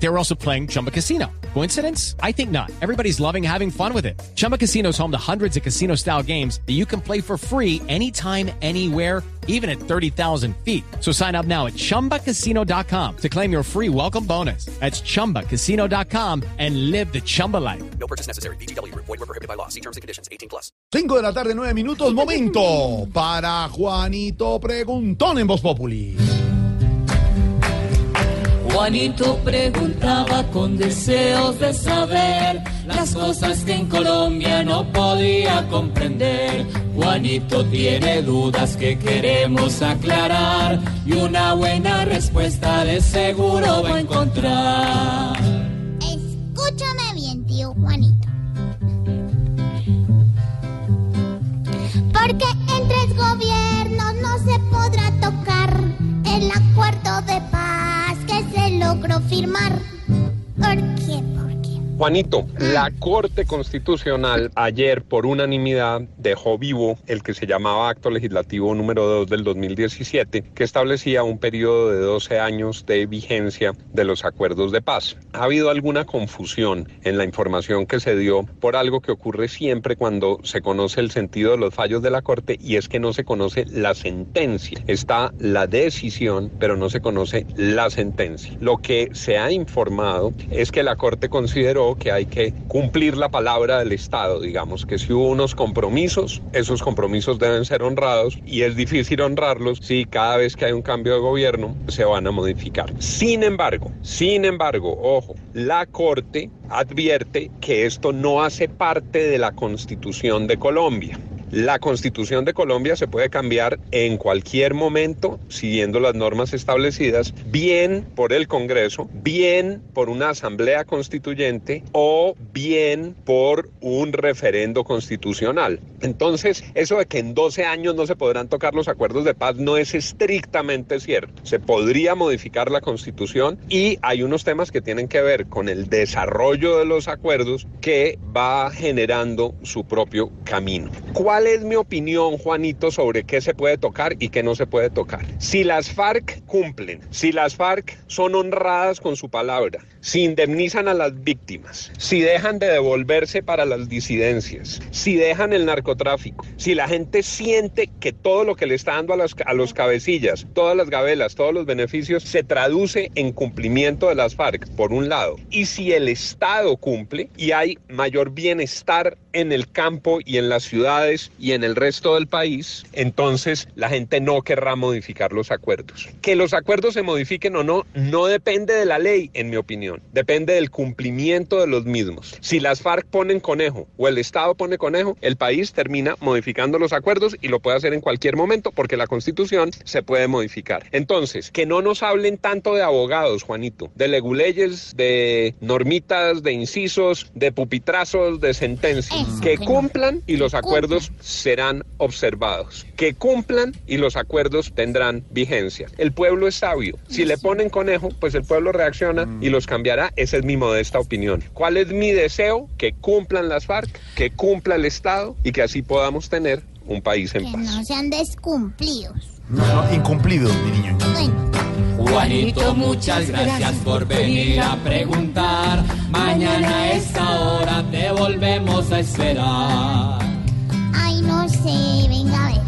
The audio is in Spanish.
They were also playing Chumba Casino. Coincidence? I think not. Everybody's loving having fun with it. Chumba Casino is home to hundreds of casino style games that you can play for free anytime, anywhere, even at 30,000 feet. So sign up now at chumbacasino.com to claim your free welcome bonus. That's chumbacasino.com and live the Chumba life. No purchase necessary. BGW. Void were prohibited by law. See terms and conditions. 18 plus. 5 de la tarde, 9 minutos. Momento para Juanito Preguntón en Voz Populi. Juanito preguntaba con deseos de saber las cosas que en Colombia no podía comprender. Juanito tiene dudas que queremos aclarar y una buena respuesta de seguro va a encontrar. Firmar. ¿Por qué? ¿Por qué? Juanito, la Corte Constitucional ayer por unanimidad dejó vivo el que se llamaba Acto Legislativo número 2 del 2017, que establecía un periodo de 12 años de vigencia de los acuerdos de paz. Ha habido alguna confusión en la información que se dio por algo que ocurre siempre cuando se conoce el sentido de los fallos de la Corte y es que no se conoce la sentencia. Está la decisión, pero no se conoce la sentencia. Lo que se ha informado es que la Corte consideró que hay que cumplir la palabra del Estado, digamos, que si hubo unos compromisos, esos compromisos deben ser honrados y es difícil honrarlos si cada vez que hay un cambio de gobierno se van a modificar. Sin embargo, sin embargo, ojo, la Corte advierte que esto no hace parte de la Constitución de Colombia. La constitución de Colombia se puede cambiar en cualquier momento siguiendo las normas establecidas, bien por el Congreso, bien por una asamblea constituyente o bien por un referendo constitucional. Entonces, eso de que en 12 años no se podrán tocar los acuerdos de paz no es estrictamente cierto. Se podría modificar la constitución y hay unos temas que tienen que ver con el desarrollo de los acuerdos que va generando su propio camino. ¿Cuál es mi opinión, Juanito, sobre qué se puede tocar y qué no se puede tocar? Si las FARC cumplen, si las FARC son honradas con su palabra, si indemnizan a las víctimas, si dejan de devolverse para las disidencias, si dejan el narcotráfico, si la gente siente que todo lo que le está dando a, a los cabecillas, todas las gabelas, todos los beneficios, se traduce en cumplimiento de las FARC, por un lado, y si el Estado cumple y hay mayor bienestar en el campo y en las ciudades y en el resto del país, entonces la gente no querrá modificar los acuerdos. Que los acuerdos se modifiquen o no, no depende de la ley, en mi opinión, depende del cumplimiento de los mismos. Si las FARC ponen conejo o el Estado pone conejo, el país termina modificando los acuerdos y lo puede hacer en cualquier momento porque la constitución se puede modificar. Entonces, que no nos hablen tanto de abogados, Juanito, de leguleyes, de normitas, de incisos, de pupitrazos, de sentencias. Eso, Que cumplan y los acuerdos serán observados. Que cumplan y los acuerdos tendrán vigencia. El pueblo es sabio. Si le ponen conejo, pues el pueblo reacciona y los cambiará. Esa es mi modesta opinión. ¿Cuál es mi deseo? Que cumplan las FARC, que cumpla el Estado y que así podamos tener un país en Que paz. no sean descumplidos. No, no, incumplido, mi niño. Bueno, Juanito, muchas gracias por venir a preguntar. Mañana a esta hora te volvemos a esperar. ay, no sé, venga a ver.